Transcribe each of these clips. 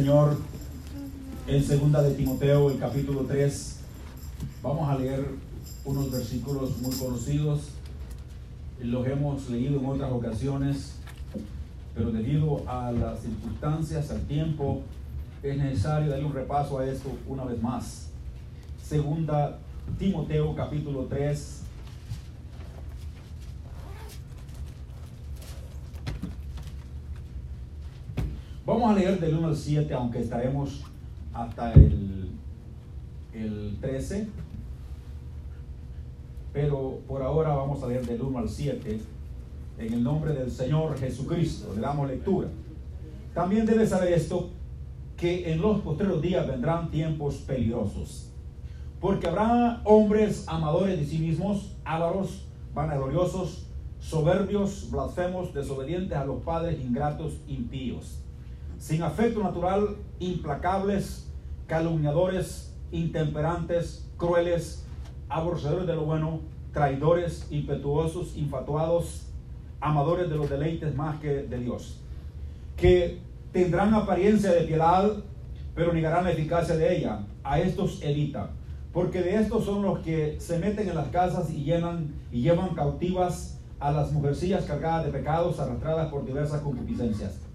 Señor en segunda de Timoteo, el capítulo 3. Vamos a leer unos versículos muy conocidos. Los hemos leído en otras ocasiones, pero debido a las circunstancias, al tiempo, es necesario darle un repaso a esto una vez más. Segunda Timoteo capítulo 3. Vamos a leer del 1 al 7, aunque estaremos hasta el, el 13. Pero por ahora vamos a leer del 1 al 7. En el nombre del Señor Jesucristo. Le damos lectura. También debe saber esto, que en los posteriores días vendrán tiempos peligrosos. Porque habrá hombres amadores de sí mismos, ávaros, vanagloriosos, soberbios, blasfemos, desobedientes a los padres, ingratos, impíos, sin afecto natural, implacables, calumniadores, intemperantes, crueles, aborrecedores de lo bueno, traidores, impetuosos, infatuados, amadores de los deleites más que de Dios, que tendrán apariencia de piedad, pero negarán la eficacia de ella. A estos evita, porque de estos son los que se meten en las casas y llenan y llevan cautivas a las mujercillas cargadas de pecados, arrastradas por diversas concupiscencias.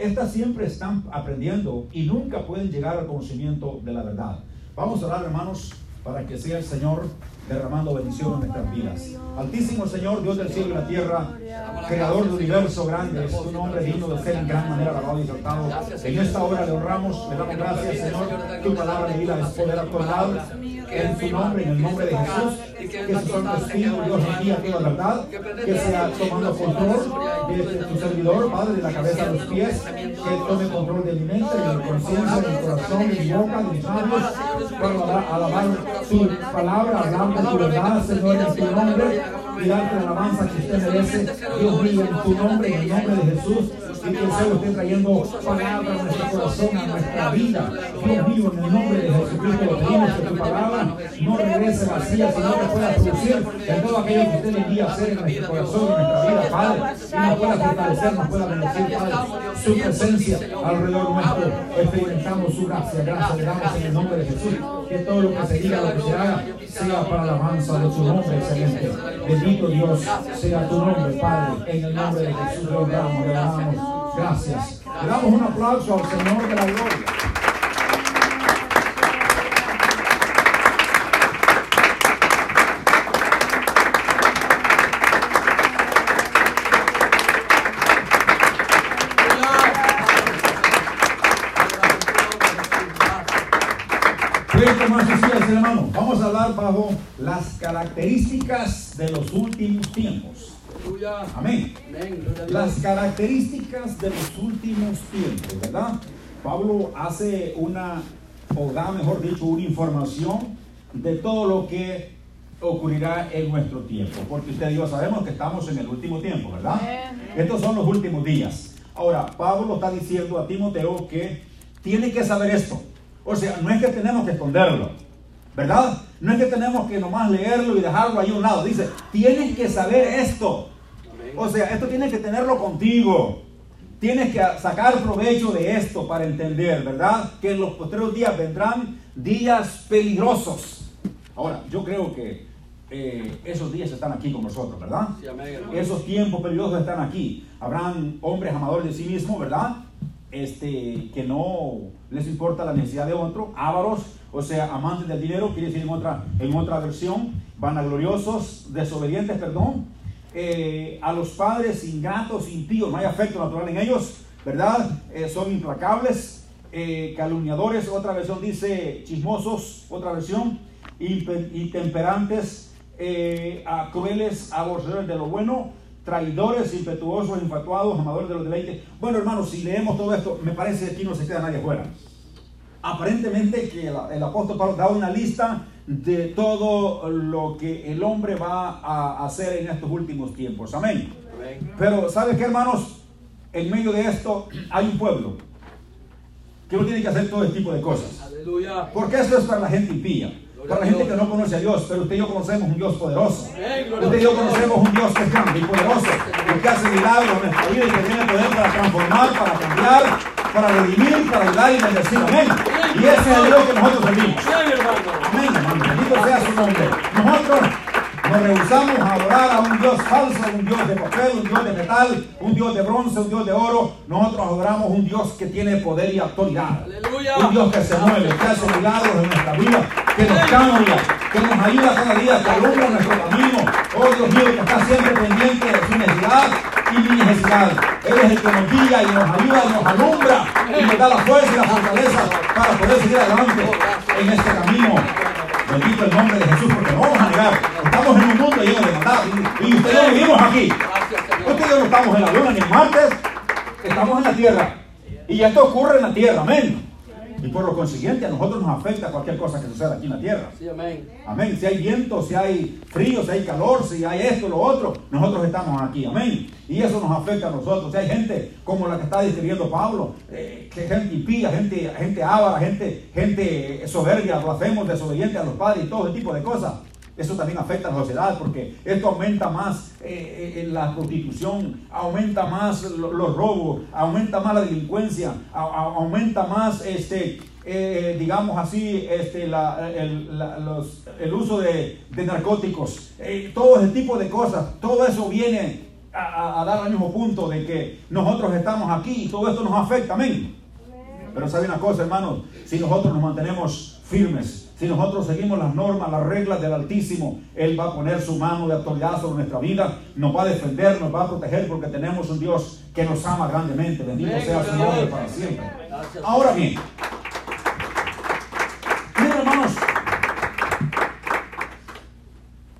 Estas siempre están aprendiendo y nunca pueden llegar al conocimiento de la verdad. Vamos a orar, hermanos, para que sea el Señor derramando bendición en nuestras vidas. Altísimo Señor, Dios del cielo y la tierra, creador del universo grande, es tu nombre digno de ser en gran manera alabado y exaltado. En esta hora le honramos, le damos gracias, Señor. Tu palabra de vida es poder actual en tu nombre, en el nombre de Jesús. Que su Santo Espíritu, Dios guía toda verdad, que sea tomando control de tu servidor, Padre, de la cabeza a los pies, que tome control de mi mente, de mi conciencia, de mi corazón, de mi boca, de mis labios, para alabar tu palabra, hablando tu verdad, Señor, en tu nombre, y darte la alabanza que usted merece, Dios mío, en tu nombre, en el nombre de Jesús y que el Señor esté trayendo palabra a nuestro corazón, a nuestra vida. Dios mío, en el nombre de Jesucristo, lo pedimos que tu palabra no regrese vacía, sino que pueda producir en todo aquello que usted envía a hacer en nuestro corazón, en nuestra Padre, y nos pueda fortalecer, nos pueda bendecir, Padre, su presencia alrededor nuestro. Experimentamos su gracia, gracias le damos en el nombre de Jesús. Que todo lo que se diga, lo que se haga, sea para la alabanza de su nombre, excelente. Bendito Dios sea tu nombre, Padre, en el nombre de Jesús, lo oramos, le damos. Gracias. Le damos un aplauso al Señor de la Gloria. Hermano, vamos a hablar bajo las características de los últimos tiempos. Amén. Las características de los últimos tiempos, ¿verdad? Pablo hace una, o da mejor dicho, una información de todo lo que ocurrirá en nuestro tiempo. Porque usted y yo sabemos que estamos en el último tiempo, ¿verdad? Estos son los últimos días. Ahora, Pablo está diciendo a Timoteo que tiene que saber esto. O sea, no es que tenemos que esconderlo, ¿verdad? No es que tenemos que nomás leerlo y dejarlo ahí a un lado. Dice, tienes que saber esto. O sea, esto tienes que tenerlo contigo. Tienes que sacar provecho de esto para entender, ¿verdad? Que en los posteriores días vendrán días peligrosos. Ahora, yo creo que eh, esos días están aquí con nosotros, ¿verdad? Esos tiempos peligrosos están aquí. Habrán hombres amadores de sí mismos, ¿verdad? Este, que no les importa la necesidad de otro, ávaros, o sea, amantes del dinero, quiere decir en otra, en otra versión, vanagloriosos, desobedientes, perdón, eh, a los padres ingratos, impíos, no hay afecto natural en ellos, ¿verdad? Eh, son implacables, eh, calumniadores, otra versión dice chismosos, otra versión, intemperantes, a crueles, aborrecedores de lo bueno, traidores, impetuosos, infatuados, amadores de los deleites. Bueno, hermanos, si leemos todo esto, me parece que aquí no se queda nadie fuera. Aparentemente que el, apóstol Pablo da una lista de todo lo que el hombre va a hacer en estos últimos tiempos. Amén. Pero, ¿sabe qué, hermanos? En medio de esto hay un pueblo que no tiene que hacer todo este tipo de cosas. Porque eso es para la gente impía. Para la gente que no conoce a Dios, pero usted y yo conocemos un Dios poderoso. Usted y yo conocemos un Dios que es grande y poderoso, que hace milagros en nuestra vida y que tiene poder para transformar, para cambiar, para redimir, para ayudar y bendecir. Amén. Y ese es el Dios que nosotros servimos. Amén, hermano. Bendito sea su nombre. Nosotros nos rehusamos a adorar a un Dios falso, un Dios de papel, un Dios de metal, un Dios de bronce, un Dios de oro. Nosotros adoramos un Dios que tiene poder y autoridad. Un Dios que se mueve, que hace milagros en nuestra vida, que nos cambia, que nos ayuda cada día, que alumbra nuestro camino. Oh Dios mío, que está siempre pendiente de su necesidad y mi necesidad. Él es el que nos guía y nos ayuda y nos alumbra y nos da la fuerza y la fortaleza para poder seguir adelante en este camino. Bendito el nombre de Jesús, porque no vamos a negar. Estamos en un mundo lleno de maldad. Y usted no vivimos aquí. Usted y yo no estamos en la luna ni en Marte. Estamos en la tierra. Y esto ocurre en la tierra. Amén. Y por lo consiguiente a nosotros nos afecta cualquier cosa que suceda aquí en la tierra. Sí, amén. Amén. Si hay viento, si hay frío, si hay calor, si hay esto, lo otro, nosotros estamos aquí. Amén. Y eso nos afecta a nosotros. Si hay gente como la que está describiendo Pablo, eh, que gente impía, gente, gente ávara, gente, gente soberbia, hacemos desobediente a los padres y todo ese tipo de cosas. Eso también afecta a la sociedad porque esto aumenta más eh, eh, la prostitución, aumenta más lo- los robos, aumenta más la delincuencia, a- a- aumenta más este, eh, digamos así, este, la- el, la- los- el uso de, de narcóticos, eh, todo ese tipo de cosas, todo eso viene a, a- a dar al mismo punto de que nosotros estamos aquí y todo esto nos afecta, amén. Pero sabe una cosa, hermanos, si nosotros nos mantenemos firmes, si nosotros seguimos las normas, las reglas del Altísimo, Él va a poner su mano de autoridad sobre nuestra vida, nos va a defender, nos va a proteger porque tenemos un Dios que nos ama grandemente. Bendito sea su nombre para siempre. Ahora bien, miren hermanos,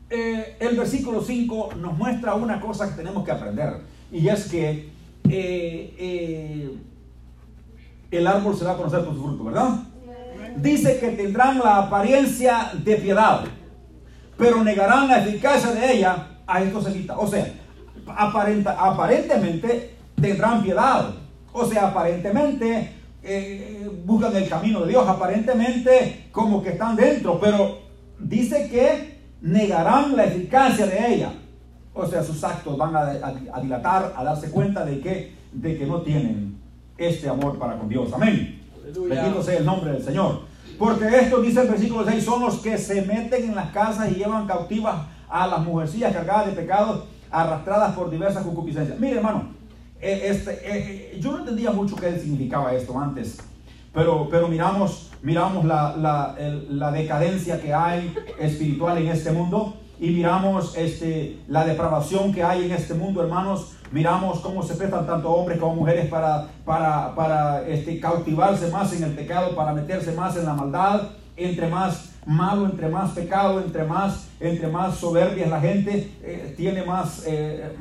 eh, el versículo 5 nos muestra una cosa que tenemos que aprender y es que eh, eh, el árbol se va a conocer por su fruto, ¿verdad? Dice que tendrán la apariencia de piedad, pero negarán la eficacia de ella, a esto se quita. O sea, aparenta, aparentemente tendrán piedad. O sea, aparentemente eh, buscan el camino de Dios, aparentemente como que están dentro, pero dice que negarán la eficacia de ella. O sea, sus actos van a, a- a dilatar, a darse cuenta de que, de que no tienen este amor para con Dios. Amén. Bendito sea el nombre del Señor. Porque esto dice el versículo 6, son los que se meten en las casas y llevan cautivas a las mujercillas cargadas de pecados, arrastradas por diversas concupiscencias. Mire, hermano, eh, este, eh, eh, yo no entendía mucho qué significaba esto antes, pero, pero miramos, miramos la, la- la decadencia que hay espiritual en este mundo y miramos este, la depravación que hay en este mundo, hermanos. Miramos cómo se prestan tanto hombres como mujeres para, para, para este, cautivarse más en el pecado, para meterse más en la maldad. Entre más malo, entre más pecado, entre más, entre más soberbia la gente, eh, tiene más, eh,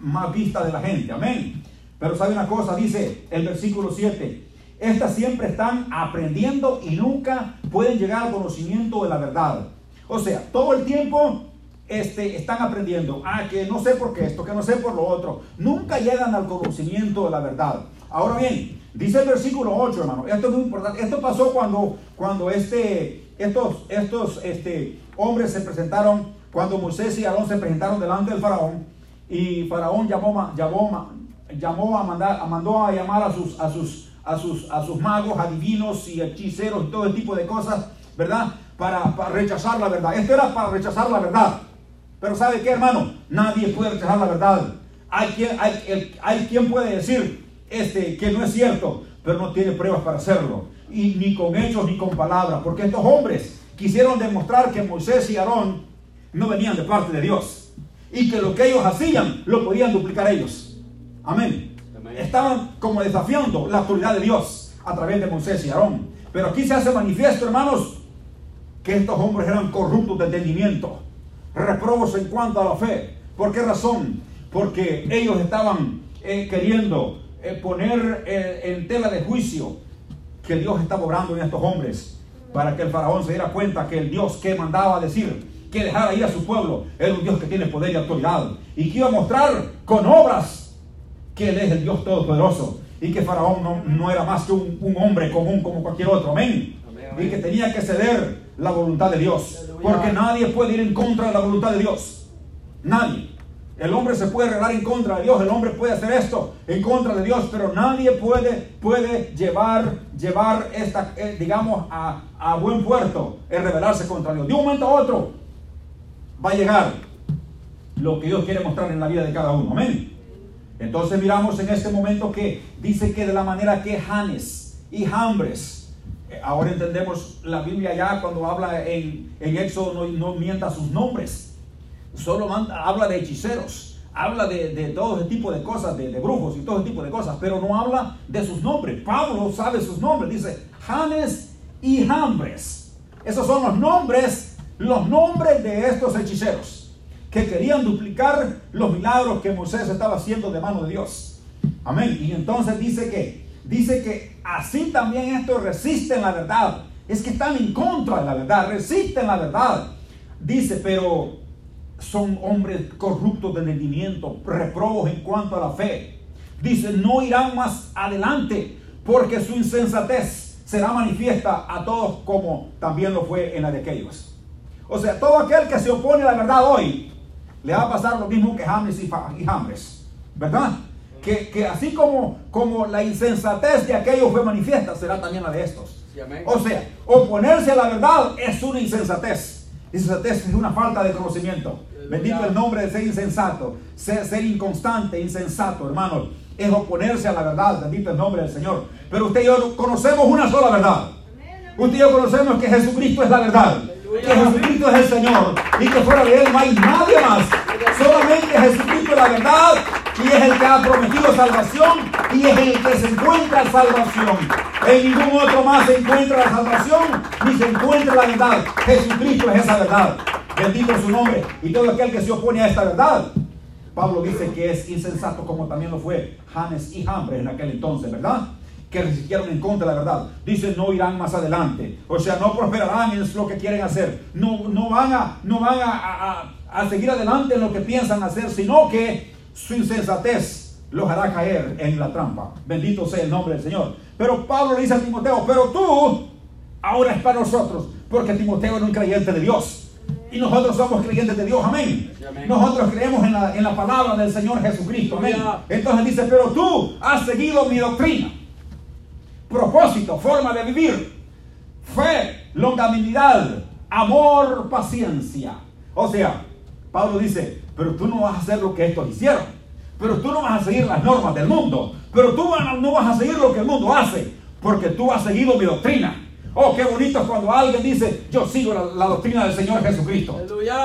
más vista de la gente. Amén. Pero sabe una cosa, dice el versículo 7. Estas siempre están aprendiendo y nunca pueden llegar al conocimiento de la verdad. O sea, todo el tiempo este, están aprendiendo. Ah, que no sé por qué esto, que no sé por lo otro. Nunca llegan al conocimiento de la verdad. Ahora bien, dice el versículo 8, hermano. Esto es muy importante. Esto pasó cuando, cuando este, estos, estos este, hombres se presentaron, cuando Moisés y Aarón se presentaron delante del faraón. Y faraón llamó, llamó, llamó a mandar, mandó a llamar a sus, a sus, a sus, a sus magos, adivinos y hechiceros y todo tipo de cosas, ¿verdad? Para, para rechazar la verdad. Esto era para rechazar la verdad. Pero ¿sabe qué, hermano? Nadie puede rechazar la verdad. Hay quien, hay, el- hay quien puede decir este, que no es cierto, pero no tiene pruebas para hacerlo. Y ni con hechos ni con palabras. Porque estos hombres quisieron demostrar que Moisés y Aarón no venían de parte de Dios. Y que lo que ellos hacían lo podían duplicar ellos. Amén. Amén. Estaban como desafiando la autoridad de Dios a través de Moisés y Aarón. Pero aquí se hace manifiesto, hermanos, que estos hombres eran corruptos de entendimiento, reprobos en cuanto a la fe. ¿Por qué razón? Porque ellos estaban eh, queriendo eh, poner eh, en tela de juicio que Dios estaba obrando en estos hombres para que el faraón se diera cuenta que el Dios que mandaba a decir que dejara ir a su pueblo era un Dios que tiene poder y autoridad y que iba a mostrar con obras que Él es el Dios Todopoderoso y que Faraón no, no era más que un, un hombre común como cualquier otro. Amén. Amén, amén. Y que tenía que ceder la voluntad de Dios. Porque nadie puede ir en contra de la voluntad de Dios. Nadie. El hombre se puede revelar en contra de Dios, el hombre puede hacer esto en contra de Dios, pero nadie puede, puede llevar, llevar esta, eh, digamos, a, a buen puerto el rebelarse contra Dios. De un momento a otro va a llegar lo que Dios quiere mostrar en la vida de cada uno. Amén. Entonces miramos en este momento que dice que de la manera que Janes y Jambres, ahora entendemos la Biblia ya cuando habla en, en Éxodo no, no mienta sus nombres solo habla de hechiceros, habla de, todo ese tipo de cosas, de, brujos y todo ese tipo de cosas, pero no habla de sus nombres. Pablo sabe sus nombres, dice Janes y Jambres. Esos son los nombres, los nombres de estos hechiceros que querían duplicar los milagros que Moisés estaba haciendo de mano de Dios. Amén. Y entonces dice que, dice que así también estos resisten la verdad. Es que están en contra de la verdad, resisten la verdad. Dice, pero son hombres corruptos de entendimiento, reprobos en cuanto a la fe. Dice, no irán más adelante porque su insensatez será manifiesta a todos como también lo fue en la de aquellos. O sea, todo aquel que se opone a la verdad hoy, le va a pasar lo mismo que James y, James, ¿verdad? Que, que, así como, como la insensatez de aquellos fue manifiesta, será también la de estos. o sea, oponerse a la verdad es una insensatez. Insensatez es una falta de conocimiento. Bendito el nombre de ser insensato, ser, ser inconstante, insensato, hermano. Es oponerse a la verdad. Bendito el nombre del Señor. Pero usted y yo conocemos una sola verdad. Usted y yo conocemos que Jesucristo es la verdad. Que Jesucristo es el Señor. Y que fuera de Él no hay nadie más. Solamente Jesucristo es la verdad. Y es el que ha prometido salvación. Y es el que se encuentra salvación. En ningún otro más se encuentra la salvación. Ni se encuentra la verdad. Jesucristo es esa verdad. Bendito su nombre. Y todo aquel que se opone a esta verdad. Pablo dice que es insensato como también lo fue Janes y Hambre en aquel entonces, ¿verdad? Que resistieron en contra de la verdad. Dice, no irán más adelante. O sea, no prosperarán en lo que quieren hacer. No, no van, a, no van a, a seguir adelante en lo que piensan hacer, sino que su insensatez los hará caer en la trampa. Bendito sea el nombre del Señor. Pero Pablo le dice a Timoteo, pero tú ahora es para nosotros, porque Timoteo era un creyente de Dios. Y nosotros somos creyentes de Dios, amén. Nosotros creemos en la, en la palabra del Señor Jesucristo, amén. Entonces dice, pero tú has seguido mi doctrina, propósito, forma de vivir, fe, longanimidad, amor, paciencia. O sea, Pablo dice, pero tú no vas a hacer lo que estos hicieron, pero tú no vas a seguir las normas del mundo, pero tú no vas a seguir lo que el mundo hace, porque tú has seguido mi doctrina. Oh, qué bonito es cuando alguien dice, yo sigo la, doctrina del Señor Jesucristo.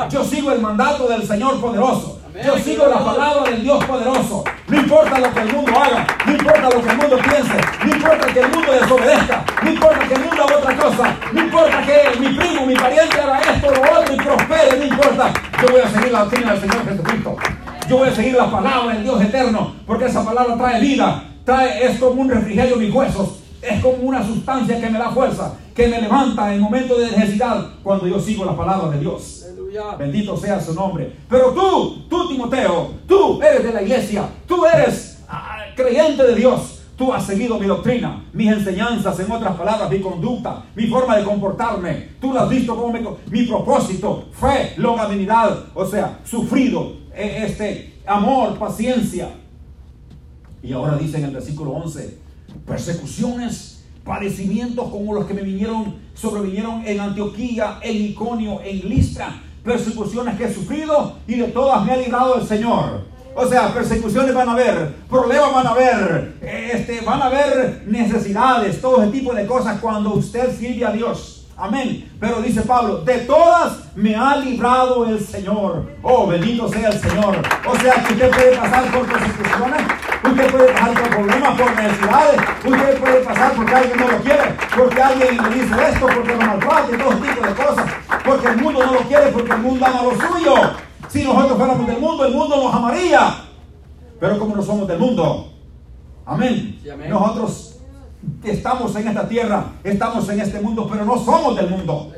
Yo sigo el mandato del Señor poderoso. Yo sigo la palabra del Dios poderoso. No importa lo que el mundo haga, no importa lo que el mundo piense, no importa que el mundo desobedezca, no importa que el mundo haga otra cosa, no importa que mi primo, mi pariente haga esto o lo otro y prospere, no importa. Yo voy a seguir la doctrina del Señor Jesucristo. Yo voy a seguir la palabra del Dios eterno, porque esa palabra trae vida, trae, es como un refrigerio en mis huesos, es como una sustancia que me da fuerza, que me levanta en momentos de necesidad cuando yo sigo la palabra de Dios. Bendito sea su nombre. Pero tú, tú Timoteo, tú eres de la iglesia, tú eres ah, creyente de Dios. Tú has seguido mi doctrina, mis enseñanzas, en otras palabras, mi conducta, mi forma de comportarme. Tú lo has visto como mi, propósito, fe, longanimidad, o sea, sufrido, e, este, amor, paciencia. Y ahora dice en el versículo 11, persecuciones, padecimientos como los que me vinieron, sobrevinieron en Antioquía, en Iconio, en Listra, persecuciones que he sufrido y de todas me ha librado el Señor. O sea, persecuciones van a haber, problemas van a haber, este, van a haber necesidades, todo ese tipo de cosas cuando usted sirve a Dios. Amén. Pero dice Pablo, de todas me ha librado el Señor. Oh, bendito sea el Señor. O sea que usted puede pasar por persecuciones, usted puede pasar por problemas, por necesidades, usted puede pasar porque alguien no lo quiere, porque alguien le dice esto, porque lo maltrata y todo tipo de cosas, porque el mundo no lo quiere, porque el mundo ama lo suyo. Si nosotros fuéramos del mundo, el mundo nos amaría. Pero como no somos del mundo, amén. Nosotros estamos en esta tierra, estamos en este mundo, pero no somos del mundo.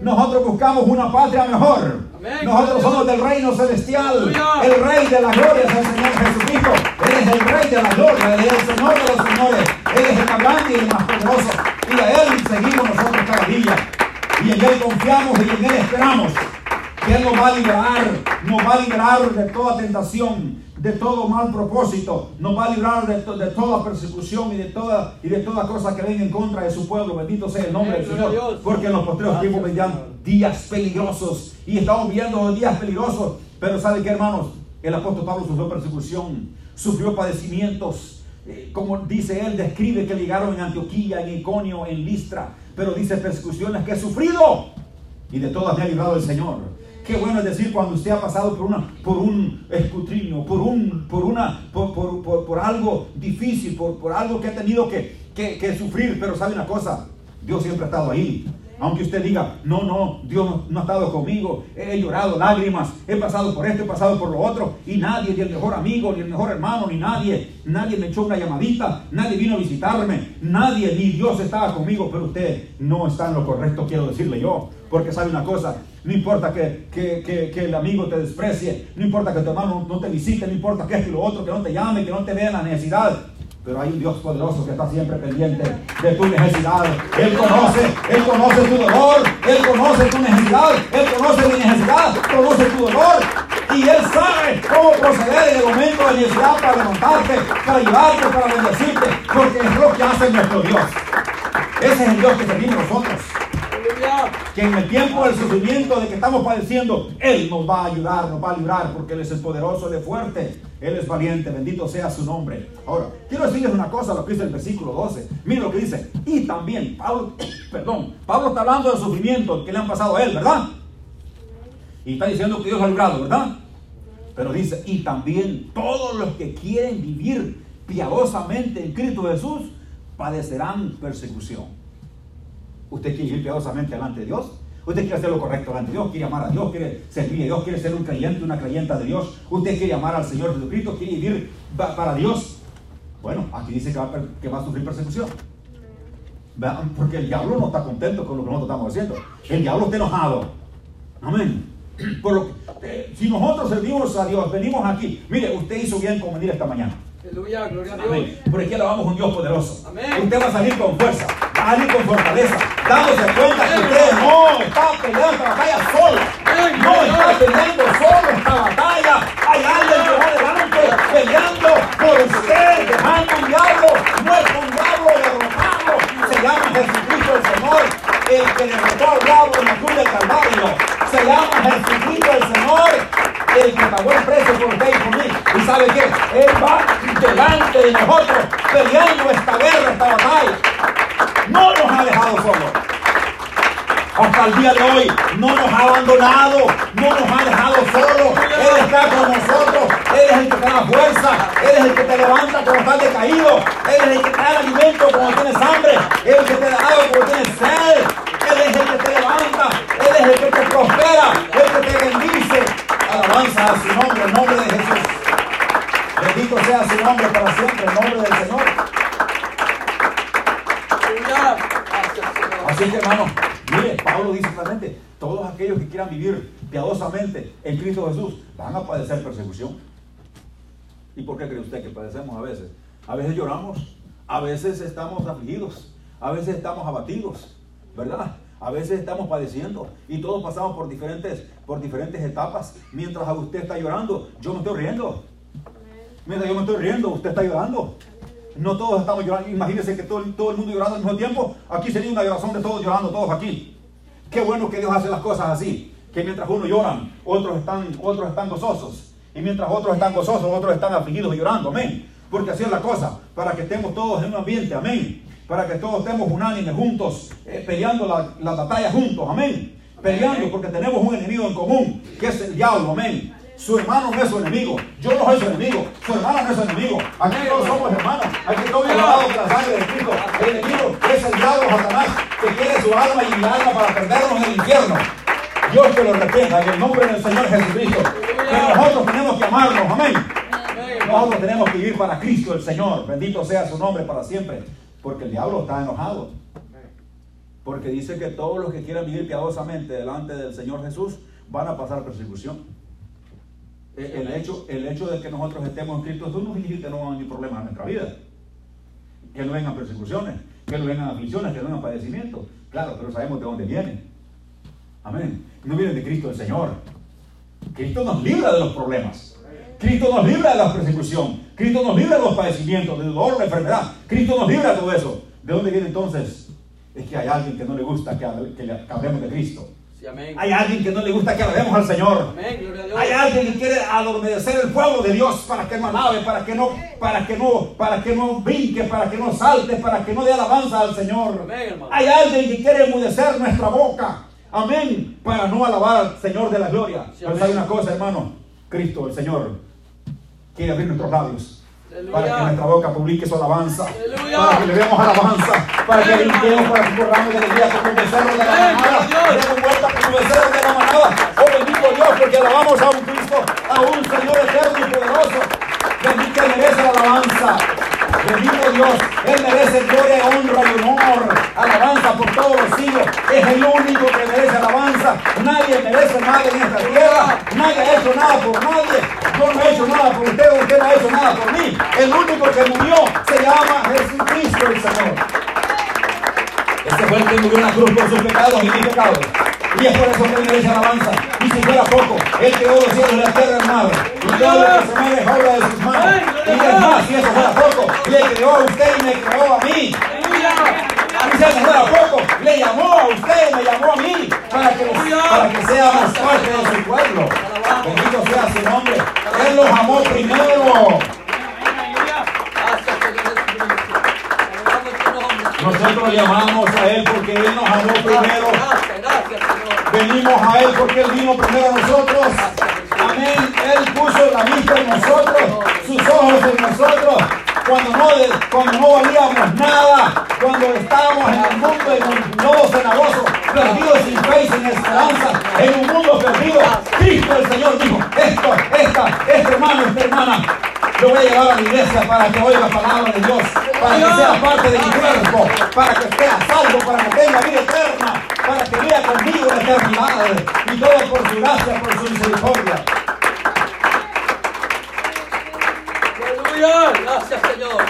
Nosotros buscamos una patria mejor. Nosotros somos del reino celestial. El rey de la gloria es el Señor Jesucristo. Él es el rey de la gloria, Él es el Señor de los señores. Él es el más grande y el más poderoso. Y a Él seguimos nosotros cada día. Y en Él confiamos y en Él esperamos. que Él nos va a liberar, nos va a liberar de toda tentación, de todo mal propósito, nos va a librar de, de, toda persecución y de toda, y de toda cosa que venga en contra de su pueblo. Bendito sea el nombre del Señor. Porque en los posteriores tiempos vendrán días peligrosos y estamos viendo días peligrosos. Pero ¿saben qué, hermanos? El apóstol Pablo sufrió persecución, sufrió padecimientos. Eh, como dice él, describe que llegaron en Antioquía, en Iconio, en Listra. Pero dice persecuciones que he sufrido y de todas me ha librado el Señor. Qué bueno es decir cuando usted ha pasado por una, por un escrutinio, por un, por una, por, por, por, algo difícil, por, por algo que ha tenido que, que sufrir. Pero sabe una cosa, Dios siempre ha estado ahí. Aunque usted diga, no, no, Dios no, ha estado conmigo, he llorado lágrimas, he pasado por esto, he pasado por lo otro, y nadie, ni el mejor amigo, ni el mejor hermano, ni nadie, nadie me echó una llamadita, nadie vino a visitarme, nadie, ni Dios estaba conmigo, pero usted no está en lo correcto, quiero decirle yo, porque sabe una cosa, no importa que, que, que, el amigo te desprecie, no importa que tu hermano no te visite, no importa que esto y lo otro, que no te llame, que no te vea la necesidad, pero hay un Dios poderoso que está siempre pendiente de tu necesidad. Él conoce, Él conoce tu dolor, Él conoce tu necesidad, Él conoce mi necesidad, conoce tu dolor. Y Él sabe cómo proceder en el momento de necesidad para levantarte, para ayudarte, para bendecirte, porque es lo que hace nuestro Dios. Ese es el Dios que servimos nosotros que en el tiempo del sufrimiento de que estamos padeciendo, Él nos va a ayudar, nos va a librar, porque Él es el poderoso, Él es fuerte, Él es valiente, bendito sea su nombre. Ahora, quiero decirles una cosa, lo que dice el versículo 12. Miren lo que dice. Y también, Pablo, perdón, Pablo está hablando del sufrimiento que le han pasado a Él, ¿verdad? Y está diciendo que Dios ha librado, ¿verdad? Pero dice, y también todos los que quieren vivir piadosamente en Cristo Jesús padecerán persecución. Usted quiere ir piadosamente delante de Dios. Usted quiere hacer lo correcto delante de Dios, quiere amar a Dios, quiere servir a Dios, quiere ser un creyente, una creyenta de Dios. Usted quiere amar al Señor Jesucristo, quiere vivir para Dios. Bueno, aquí dice que va, que va a sufrir persecución. Porque el diablo no está contento con lo que nosotros estamos haciendo. El diablo está enojado. Amén. Por lo eh, si nosotros servimos a Dios, venimos aquí. Mire, usted hizo bien con venir esta mañana. Aleluya, gloria a Dios. Amén. Porque aquí alabamos un Dios poderoso. Amén. Usted va a salir con fuerza, va a salir con fortaleza, dándose cuenta que usted no está peleando esta batalla solo. No está peleando solo esta batalla. Hay alguien que va adelante peleando por usted, dejando un diablo, muerto un diablo derrotado. Se llama Jesucristo el Señor, el que derrotó al diablo en la cruz del Calvario. Se llama Jesucristo el Señor, el que pagó el precio por usted y por mí. ¿Y sabe qué? Él va delante de nosotros peleando esta guerra, esta batalla. No nos ha dejado solos. Hasta el día de hoy no nos ha abandonado, no nos ha dejado solos. Él está con nosotros. Él es el que te da fuerza. Él es el que te levanta cuando estás decaído. Él es el que te da alimento cuando tienes hambre. Él es el que te da agua cuando tienes sed. Él es el que te levanta. Él es el que te prospera. El que te bendice. Alabanza a su nombre, el nombre de Jesús. Bendito sea su nombre para siempre, el nombre del Señor. Así que hermano, mire, Pablo dice claramente, todos aquellos que quieran vivir piadosamente en Cristo Jesús van a padecer persecución. ¿Y por qué cree usted que padecemos a veces? A veces lloramos, a veces estamos afligidos, a veces estamos abatidos, ¿verdad? A veces estamos padeciendo y todos pasamos por diferentes, por diferentes etapas. Mientras usted está llorando, yo me estoy riendo. Mientras yo me estoy riendo, usted está llorando. No todos estamos llorando. Imagínense que todo, todo el mundo llorando al mismo tiempo. Aquí sería una oración de todos llorando, todos aquí. Qué bueno que Dios hace las cosas así. Que mientras uno lloran, otros están, otros están gozosos. Y mientras otros están gozosos, otros están afligidos y llorando. Amén. Porque así es la cosa. Para que estemos todos en un ambiente. Amén. Para que todos estemos unánimes juntos. Eh, peleando la, la batalla juntos. Amén. Peleando porque tenemos un enemigo en común. Que es el diablo. Amén. Su hermano no es su enemigo. Yo no soy su enemigo. Su hermano no es su enemigo. Aquí todos somos hermanos. Aquí todos lavados por la sangre de Cristo. El enemigo es el diablo Satanás que quiere su alma y mi alma para perdernos en el infierno. Dios te lo reprenda en el nombre del Señor Jesucristo. Pero nosotros tenemos que amarnos. Amén. Nosotros tenemos que vivir para Cristo el Señor. Bendito sea su nombre para siempre. Porque el diablo está enojado. Porque dice que todos los que quieran vivir piadosamente delante del Señor Jesús van a pasar persecución. Eh, el hecho, el hecho de que nosotros estemos en Cristo Jesús no significa que no a haber problemas en nuestra vida. Que no vengan persecuciones, que no vengan aflicciones, que no vengan padecimientos. Claro, pero sabemos de dónde vienen. Amén. No vienen de Cristo el Señor. Cristo nos libra de los problemas. Cristo nos libra de la persecución. Cristo nos libra de los padecimientos, del dolor, la enfermedad. Cristo nos libra de todo eso. ¿De dónde viene entonces? Es que hay alguien que no le gusta que, hablemos de Cristo. Hay alguien que no le gusta que hablemos al Señor. Hay alguien que quiere adormecer el fuego de Dios para que no alabe, para que no, para que no, para que no brinque, para que no salte, para que no dé alabanza al Señor. Hay alguien que quiere emudecer nuestra boca. Amén. Para no alabar al Señor de la gloria. Pero hay una cosa, hermano. Cristo, el Señor, quiere abrir nuestros labios para que nuestra boca publique su alabanza, para que le demos alabanza, para que limpiemos, para que corramos de alegría como becerro de la manada, demos vuelta como becerro de la manada. Oh bendito Dios, porque alabamos a un Cristo, a un Señor eterno y poderoso, bendito merece la alabanza. Bendito Dios, Él merece gloria, honra y honor, alabanza por todos los siglos. Es el único que merece alabanza. Nadie merece nada en esta tierra. Nadie ha hecho nada por nadie. Yo no he hecho nada por usted, usted no ha hecho nada por mí. El único que murió se llama Jesucristo el Señor. Este fue el que murió en la cruz por sus pecados y mis pecados. Y es por eso que él merece alabanza. Y si fuera poco, él creó los cielos y la tierra, hermano. Y todo lo que se mueve es obra de sus manos. Y es más, si eso fuera poco, le creó a usted y me creó a mí. Y si eso fuera poco, le llamó a usted y me llamó a mí para que, para que seamos parte de su pueblo. Bendito sea su nombre. Él los amó primero. Nosotros llamamos a Él porque Él nos amó primero. Venimos a Él porque Él vino primero a nosotros. Amén. Él puso la vista en nosotros, sus ojos en nosotros. Cuando no, cuando no valíamos nada, cuando estábamos en el mundo en un lodo cenagoso, perdidos sin fe y sin esperanza, en un mundo perdido, Cristo el Señor dijo, esto, esta, este hermano, esta hermana, lo voy a llevar a la iglesia para que oiga la palabra de Dios, para que sea parte de mi cuerpo, para que sea salvo, para que tenga vida eterna, para que viva conmigo la eternidad. Y todo por su gracia, por su misericordia. Aleluya, gracias Señor.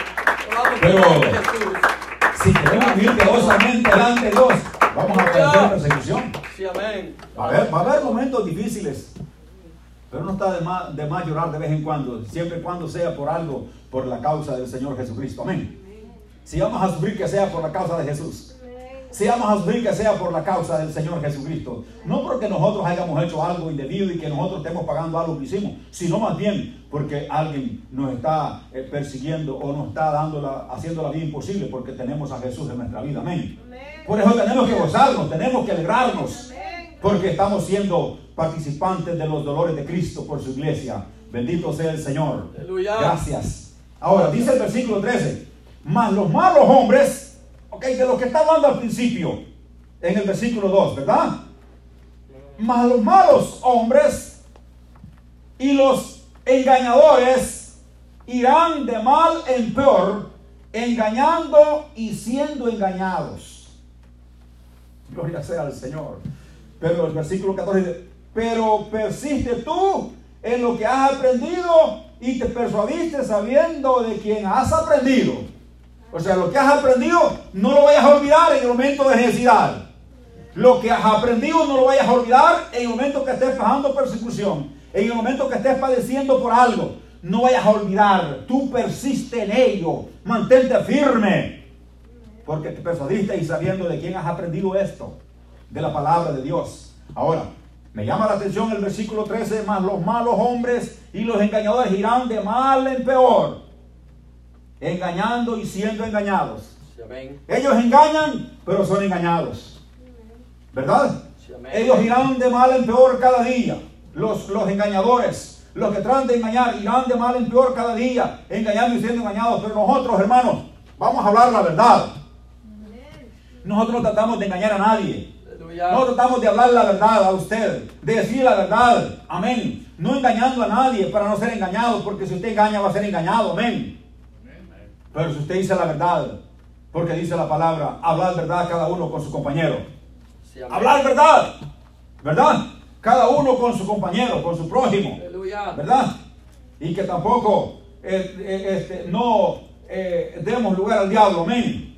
Pero si queremos vivir piadosamente delante de Dios, vamos a padecer persecución. Sí, amén. Va a, haber, va a haber momentos difíciles. Pero no está de más, de más llorar de vez en cuando, siempre y cuando sea por algo, por la causa del Señor Jesucristo. Amén. Si vamos a sufrir, que sea por la causa de Jesús. Sufrir, que sea por la causa del Señor Jesucristo. No porque nosotros hayamos hecho algo indebido y que nosotros estemos pagando algo que hicimos, sino más bien porque alguien nos está eh, persiguiendo o nos está dando la, haciendo la vida imposible porque tenemos a Jesús en nuestra vida. Amén. Por eso tenemos que gozarnos, tenemos que alegrarnos. Porque estamos siendo participantes de los dolores de Cristo por su iglesia. Bendito sea el Señor. Gracias. Ahora, dice el versículo 13, mas los malos hombres, ok, de lo que está hablando al principio, en el versículo 2, ¿verdad? Mas los malos hombres y los engañadores irán de mal en peor, engañando y siendo engañados. Gloria sea al Señor. Pero el versículo 14 dice, pero persiste tú en lo que has aprendido y te persuadiste sabiendo de quien has aprendido. O sea, lo que has aprendido no lo vayas a olvidar en el momento de necesidad. Lo que has aprendido no lo vayas a olvidar en el momento que estés pasando persecución. En el momento que estés padeciendo por algo. No vayas a olvidar. Tú persiste en ello. Mantente firme. Porque te persuadiste y sabiendo de quién has aprendido esto de la palabra de Dios. Ahora, me llama la atención el versículo 13, más los malos hombres y los engañadores irán de mal en peor, engañando y siendo engañados. Ellos engañan, pero son engañados. ¿Verdad? Ellos irán de mal en peor cada día. Los, los engañadores, los que tratan de engañar, irán de mal en peor cada día, engañando y siendo engañados. Pero nosotros, hermanos, vamos a hablar la verdad. Nosotros no tratamos de engañar a nadie. No tratamos de hablar la verdad a usted, de decir la verdad. Amén. No engañando a nadie para no ser engañado, porque si usted engaña va a ser engañado. Amén. Pero si usted dice la verdad, porque dice la palabra, hablar verdad cada uno con su compañero. hablar verdad, ¿verdad? Cada uno con su compañero, con su prójimo. ¿Verdad? Y que tampoco eh, eh, este, no eh, demos lugar al diablo. Amén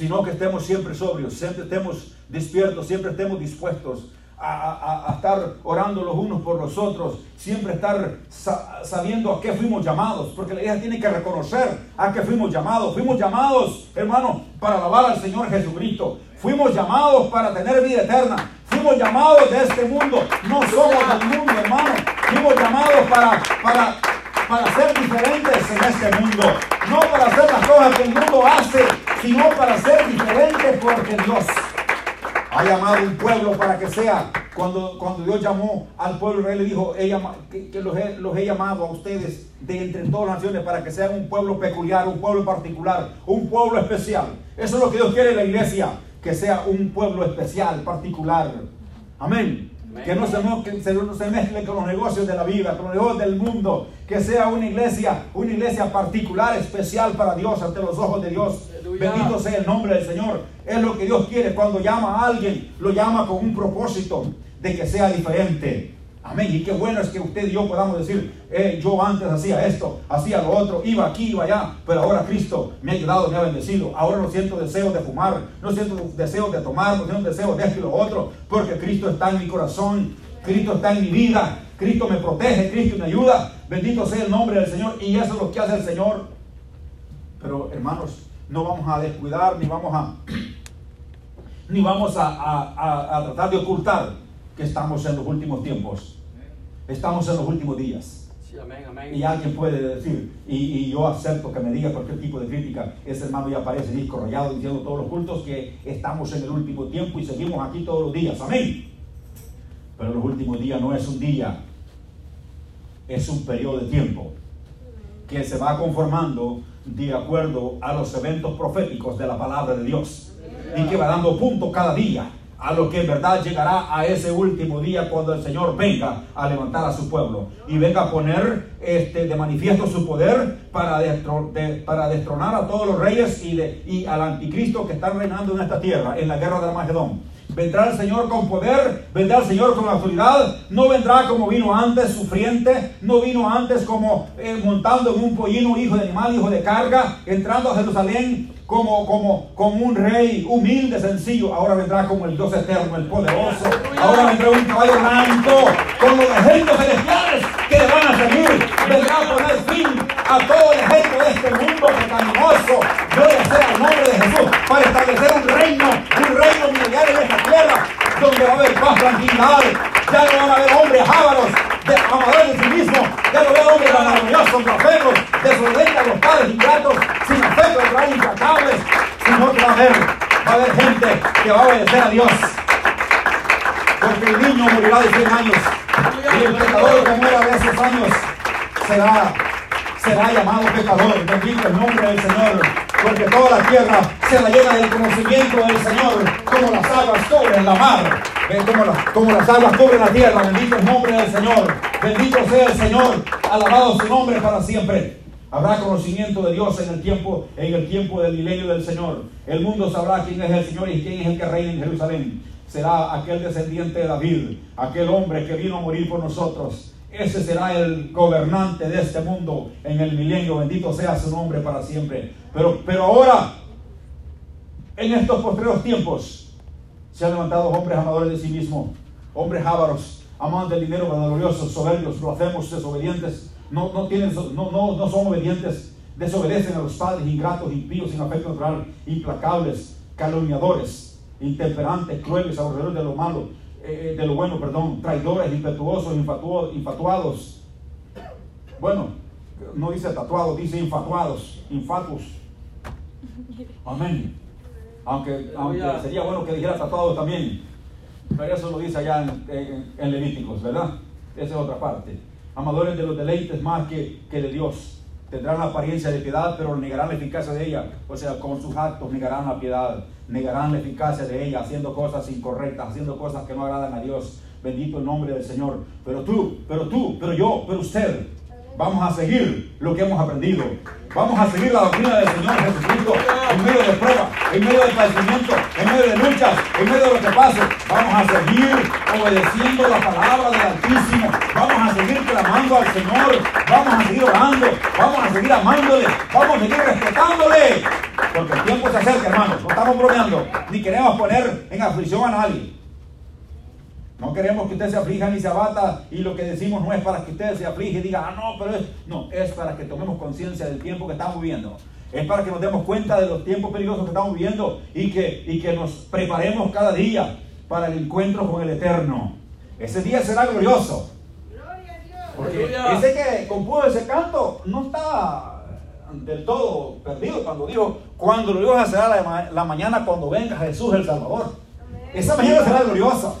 sino que estemos siempre sobrios, siempre estemos despiertos, siempre estemos dispuestos a, estar orando los unos por los otros, siempre estar sabiendo a qué fuimos llamados, porque la iglesia tiene que reconocer a qué fuimos llamados. Fuimos llamados, hermano, para alabar al Señor Jesucristo. Fuimos llamados para tener vida eterna. Fuimos llamados de este mundo. No somos del mundo, hermano. Fuimos llamados para, para, para ser diferentes en este mundo. No para hacer las cosas que el mundo hace, sino para ser diferentes porque Dios ha llamado un pueblo para que sea. Cuando, cuando Dios llamó al pueblo, Él le dijo que, los, he, los, he, llamado a ustedes de entre todas las naciones para que sean un pueblo peculiar, un pueblo particular, un pueblo especial. Eso es lo que Dios quiere en la iglesia, que sea un pueblo especial, particular. Amén. Que no, se, que no se mezcle con los negocios de la vida, con los negocios del mundo. Que sea una iglesia, una iglesia particular, especial para Dios, ante los ojos de Dios. Bendito sea el nombre del Señor. Es lo que Dios quiere cuando llama a alguien. Lo llama con un propósito de que sea diferente. Amén. Y qué bueno es que usted y yo podamos decir, eh, yo antes hacía esto, hacía lo otro, iba aquí, iba allá, pero ahora Cristo me ha ayudado, me ha bendecido. Ahora no siento deseo de fumar, no siento deseo de tomar, no siento deseo de esto y lo otro, porque Cristo está en mi corazón, Cristo está en mi vida, Cristo me protege, Cristo me ayuda. Bendito sea el nombre del Señor y eso es lo que hace el Señor. Pero hermanos, no vamos a descuidar ni vamos a ni vamos a tratar de ocultar que estamos en los últimos tiempos. Estamos en los últimos días. Y alguien puede decir, y, yo acepto que me diga cualquier tipo de crítica, ese hermano ya aparece disco rayado diciendo todos los cultos que estamos en el último tiempo y seguimos aquí todos los días. Amén. Pero los últimos días no es un día, es un periodo de tiempo que se va conformando de acuerdo a los eventos proféticos de la palabra de Dios y que va dando punto cada día a lo que en verdad llegará a ese último día cuando el Señor venga a levantar a su pueblo y venga a poner este, de manifiesto su poder para, para destronar a todos los reyes y al anticristo que están reinando en esta tierra, en la guerra de Armagedón. Vendrá el Señor con poder, vendrá el Señor con autoridad, no vendrá como vino antes, sufriente, no vino antes como eh, montando en un pollino, hijo de animal, hijo de carga, entrando a Jerusalén como, como, como un rey humilde, sencillo. Ahora vendrá como el Dios eterno, el poderoso. Ahora vendrá un caballo blanco con los ejércitos celestiales que le van a seguir. Vendrá a poner fin a todo el ejército de este mundo pecaminoso. Gloria sea el nombre de Jesús para establecer un reino, un reino mundial en esta tierra donde va a haber paz, tranquilidad. Ya no van a haber hombres ávaros, de, amadores de sí mismos. Ya no va a haber hombres maravillosos, blasfemos, desobedientes a los padres ingratos, sin afecto, traen incapables. Sino que va a haber, va a haber que va a obedecer a Dios. Porque el niño morirá de 100 años. Y el pecador que muera de esos años será, será llamado pecador. Bendito el nombre del Señor porque toda la tierra se la llena del conocimiento del Señor, como las aguas cubren la mar, como, como las aguas cubren la tierra, bendito el nombre del Señor, bendito sea el Señor, alabado su nombre para siempre. Habrá conocimiento de Dios en el tiempo, en el tiempo del milenio del Señor. El mundo sabrá quién es el Señor y quién es el que reina en Jerusalén. Será aquel descendiente de David, aquel hombre que vino a morir por nosotros. Ese será el gobernante de este mundo en el milenio. Bendito sea su nombre para siempre. Pero, pero ahora, en estos postreros tiempos, se han levantado hombres amadores de sí mismos, hombres ávaros, amantes del dinero, vanagloriosos, soberbios, hacemos desobedientes, no, no, tienen, no, no, no son obedientes, desobedecen a los padres, ingratos, impíos, sin afecto natural, implacables, calumniadores, intemperantes, crueles, aborrecedores de lo malo, eh, eh, de lo bueno, perdón, traidores, impetuosos, infatuados. Bueno, no dice tatuados, dice infatuados, infatuos. Amén. Aunque, aunque sería bueno que dijera tatuados también. Pero eso lo dice allá en, Levíticos, ¿verdad? Esa es otra parte. Amadores de los deleites más que, que de Dios. Tendrán la apariencia de piedad, pero negarán la eficacia de ella. O sea, con sus actos negarán la piedad, negarán la eficacia de ella, haciendo cosas incorrectas, haciendo cosas que no agradan a Dios. Bendito el nombre del Señor. Pero tú, pero tú, pero yo, pero usted, Vamos a seguir lo que hemos aprendido. Vamos a seguir la doctrina del Señor Jesucristo en medio de pruebas, en medio de padecimiento, en medio de luchas, en medio de lo que pase. Vamos a seguir obedeciendo la palabra del Altísimo. Vamos a seguir clamando al Señor. Vamos a seguir orando. Vamos a seguir amándole. Vamos a seguir respetándole. Porque el tiempo se acerca, hermanos. No estamos bromeando. Ni queremos poner en aflicción a nadie. No queremos que usted se aflija ni se abata y lo que decimos no es para que usted se aflige y diga, ah, no, pero es, no, es para que tomemos conciencia del tiempo que estamos viviendo. Es para que nos demos cuenta de los tiempos peligrosos que estamos viviendo y que, y que nos preparemos cada día para el encuentro con el Eterno. Ese día será glorioso. Porque ese que compuso ese canto no está del todo perdido cuando dijo, cuando gloriosa será la, la mañana cuando venga Jesús el Salvador. Esa mañana será gloriosa.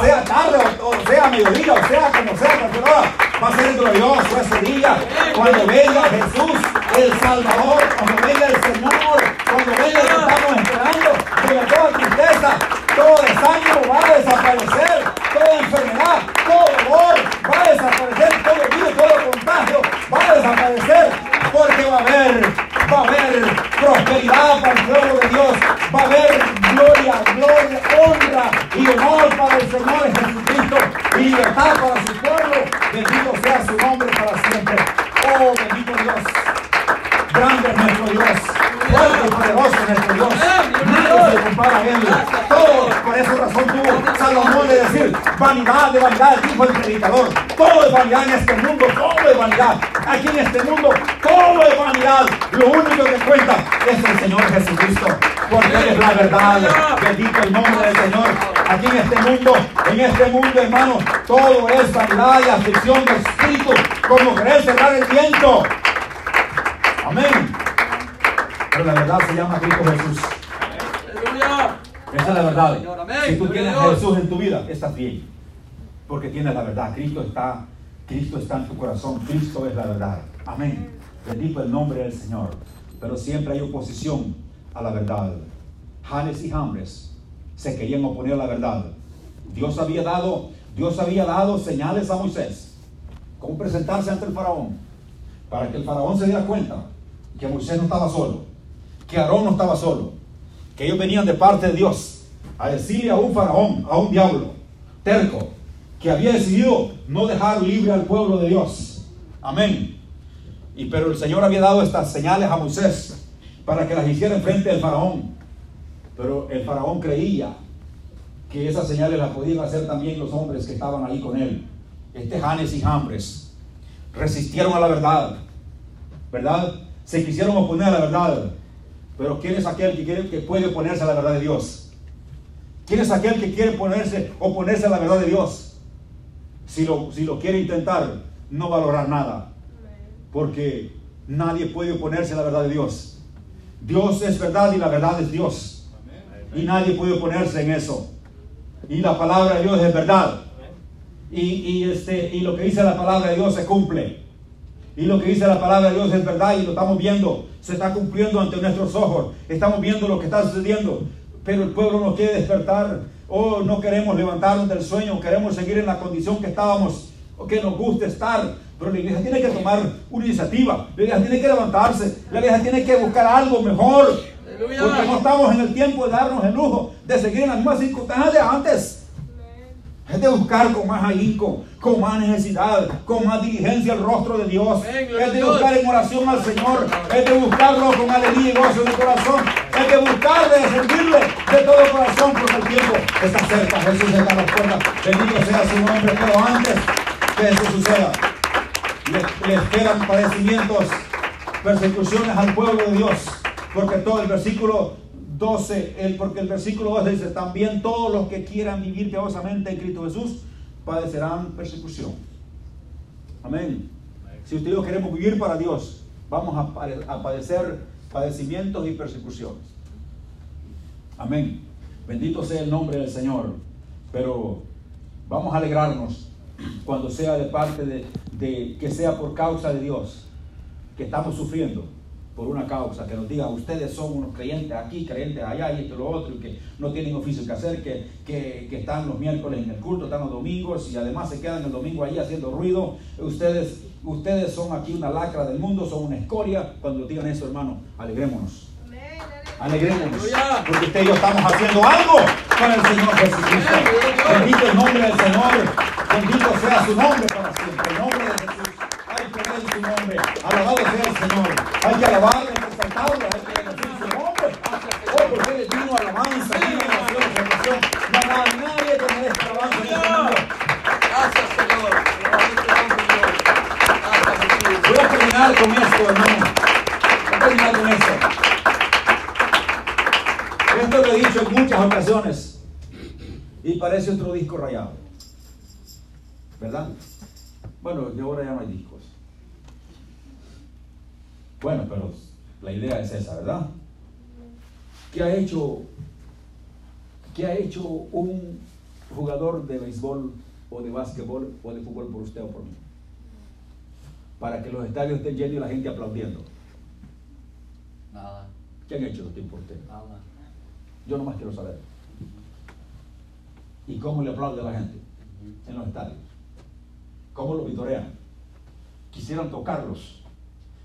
Sea tarde o, sea mediodía, o sea como sea, va a ser glorioso ese día. Cuando venga Jesús, el Salvador, cuando venga el Señor, cuando venga que estamos esperando, con toda tristeza, todo desánimo va a desaparecer, toda enfermedad, todo dolor va a desaparecer, todo virus, todo contagio va a desaparecer, porque va a haber va a haber prosperidad para el pueblo de Dios, va a haber gloria, gloria, honra y honor para el Señor Jesucristo y libertad para su pueblo. Bendito sea su nombre para siempre. Oh, bendito Dios. Grande es nuestro Dios. Fuerte y poderoso es nuestro Dios. Nadie se compara a él. Todo por esa razón tuvo Salomón de decir, vanidad de vanidad, dijo el predicador. Todo es vanidad en este mundo, todo es vanidad. Aquí en este mundo, todo es vanidad. Lo único que cuenta es el Señor Jesucristo. Porque Él es la verdad. Bendito el nombre del Señor. Aquí en este mundo, en este mundo, hermano, todo es vanidad y aflicción de espíritu, como querer cerrar el viento. Amén. Pero la verdad se llama Cristo Jesús. Esa es la verdad. Si tú tienes a Jesús en tu vida, estás bien. Porque tienes la verdad. Cristo está, Cristo está en tu corazón. Cristo es la verdad. Amén. Bendito el nombre del Señor. Pero siempre hay oposición a la verdad. Janes y Jambres se querían oponer a la verdad. Dios había dado, Dios había dado señales a Moisés. Cómo presentarse ante el faraón. Para que el faraón se diera cuenta que Moisés no estaba solo. Que Aarón no estaba solo. Que ellos venían de parte de Dios. A decirle a un faraón, a un diablo, terco, que había decidido no dejar libre al pueblo de Dios. Amén. Y pero el Señor había dado estas señales a Moisés para que las hiciera en frente del faraón. Pero el faraón creía que esas señales las podían hacer también los hombres que estaban ahí con él. Este Janes y Jambres resistieron a la verdad, ¿verdad? Se quisieron oponer a la verdad. Pero ¿quién es aquel que, quiere, que puede oponerse a la verdad de Dios? ¿Quién es aquel que quiere ponerse, oponerse a la verdad de Dios? Si lo, si lo quiere intentar, no va a lograr nada. Porque nadie puede oponerse a la verdad de Dios. Dios es verdad y la verdad es Dios. Y nadie puede oponerse en eso. Y la palabra de Dios es verdad. Y, y, este, y lo que dice la palabra de Dios se cumple. Y lo que dice la palabra de Dios es verdad y lo estamos viendo. Se está cumpliendo ante nuestros ojos. Estamos viendo lo que está sucediendo. Pero el pueblo no quiere despertar. Oh, no queremos levantarnos del sueño. Queremos seguir en la condición que estábamos. O que nos guste estar. Pero la iglesia tiene que tomar una iniciativa. La iglesia tiene que levantarse. La iglesia tiene que buscar algo mejor. Porque no estamos en el tiempo de darnos el lujo de seguir en las mismas circunstancias de antes. Es de buscar con más ahínco, con más necesidad, con más diligencia el rostro de Dios. Es de buscar en oración al Señor. Es de buscarlo con alegría y gozo el corazón. Es de buscar de servirle de todo corazón porque el tiempo está cerca. Jesús está a la puerta. Bendito sea su nombre. Pero antes que eso suceda, le, le esperan padecimientos, persecuciones al pueblo de Dios. Porque todo el versículo 12, el, porque el versículo 12 dice, también todos los que quieran vivir piadosamente en Cristo Jesús padecerán persecución. Amén. Si usted y yo queremos vivir para Dios, vamos a, padecer padecimientos y persecuciones. Amén. Bendito sea el nombre del Señor. Pero vamos a alegrarnos cuando sea de parte de que sea por causa de Dios que estamos sufriendo por una causa, que nos diga, ustedes son unos creyentes aquí, creyentes allá y esto y lo otro, y que no tienen oficio que hacer, que, que, que, están los miércoles en el culto, están los domingos y además se quedan el domingo ahí haciendo ruido. Ustedes, ustedes son aquí una lacra del mundo, son una escoria. Cuando digan eso, hermano, alegrémonos. Alegrémonos, porque usted y yo estamos haciendo algo con el Señor Jesucristo. Bendito el nombre del Señor, bendito sea su nombre para siempre. El nombre de Jesús, hay que ver su nombre. Alabado sea el Señor. Hay que alabarle, exaltarlo, hay que decir su nombre. Oh, porque eres digno de alabanza, digno de oración, de adoración. No habrá nadie que merezca alabanza en este mundo. Gracias, Señor. Voy a terminar con esto, hermano. Voy a terminar con esto. Esto lo he dicho en muchas ocasiones y parece otro disco rayado. ¿Verdad? Bueno, yo ahora ya no hay disco. Bueno, pero la idea es esa, ¿verdad? ¿Qué ha hecho, qué ha hecho un jugador de béisbol o de básquetbol o de fútbol por usted o por mí? Para que los estadios estén llenos y la gente aplaudiendo. Nada, ¿Qué han hecho los tipos usted? nada. Yo nomás quiero saber. ¿Y cómo le aplaude a la gente en los estadios? ¿Cómo lo vitorean? Quisieran tocarlos.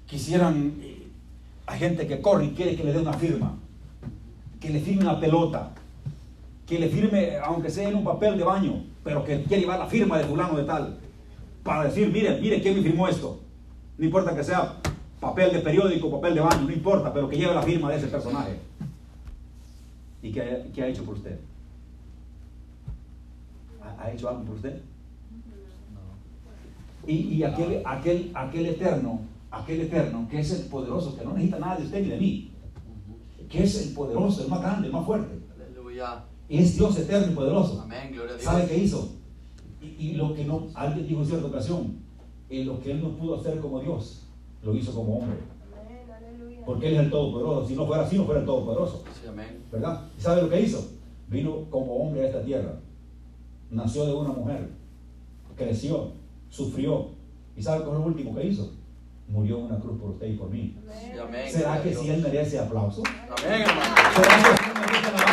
Quisieran eh, a gente que corre y quiere que le dé una firma. Que le firme una pelota. Que le firme, aunque sea en un papel de baño, pero que quiere llevar la firma de fulano de tal. Para decir, mire, mire, ¿quién me firmó esto? No importa que sea papel de periódico, papel de baño, no importa, pero que lleve la firma de ese personaje. ¿Y qué ha, qué ha hecho por usted? ¿Ha, ha hecho algo por usted? Y, y aquel, aquel, aquel eterno, aquel eterno, que es el poderoso, que no necesita nada de usted ni de mí, que es el poderoso, el más grande, el más fuerte, Aleluya. y es Dios eterno y poderoso. Amén, gloria a Dios. ¿Sabe qué hizo? Y, y lo que no, alguien dijo en cierta ocasión, y lo que él no pudo hacer como Dios, lo hizo como hombre, Amén, aleluya. porque él es el todopoderoso. Si no fuera así, no fuera el todopoderoso. Sí, amén. ¿Verdad? ¿Y sabe lo que hizo? Vino como hombre a esta tierra. Nació de una mujer. Creció. Sufrió. ¿Y sabe cuál es lo último que hizo? Murió en una cruz por usted y por mí. Sí, amén. ¿Será que si él merece aplauso? Amén, hermano. ¿Será que si él merece alabanza?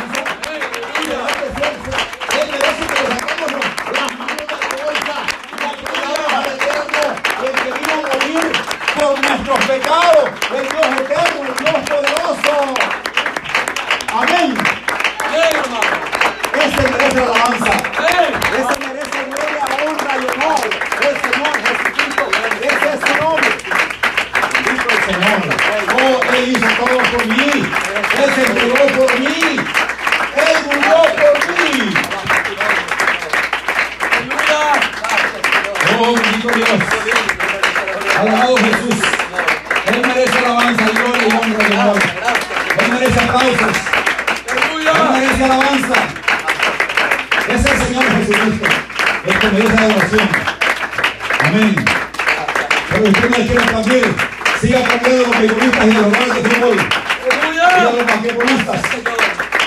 Alabado Jesús. Él merece alabanza, gloria y honra y honor. Él merece aplausos. Él merece alabanza. Es el Señor Jesucristo. El que merece adoración. Amén. Pero usted no quiere aplaudir. Siga aplaudiendo los beisbolistas y de los jugadores de fútbol. Y a Aleluya. los basquetbolistas.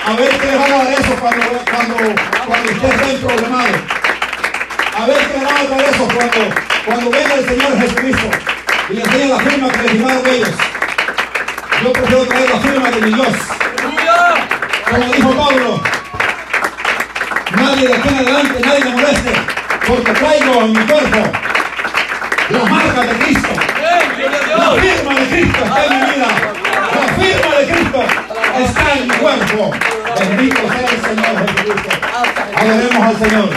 A ver qué le van a dar eso cuando, cuando, cuando usted esté problemado. A ver qué le van a dar eso cuando, cuando venga el Señor Jesucristo y le enseñe la firma que le firmaron ellos. Yo prefiero traer la firma de mi Dios. Como dijo Pablo, nadie de aquí en adelante, nadie me moleste, porque traigo en mi cuerpo la marca de Cristo. La firma de Cristo está en mi vida. La firma de Cristo está en mi cuerpo. Bendito sea el Señor Jesucristo. Adoremos al Señor.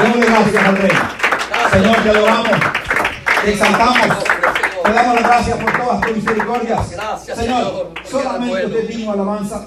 Démosle gracias al Rey. Señor, te adoramos, te exaltamos. Te damos las gracias por todas tus misericordias. Gracias, Señor, solamente digno de alabanza.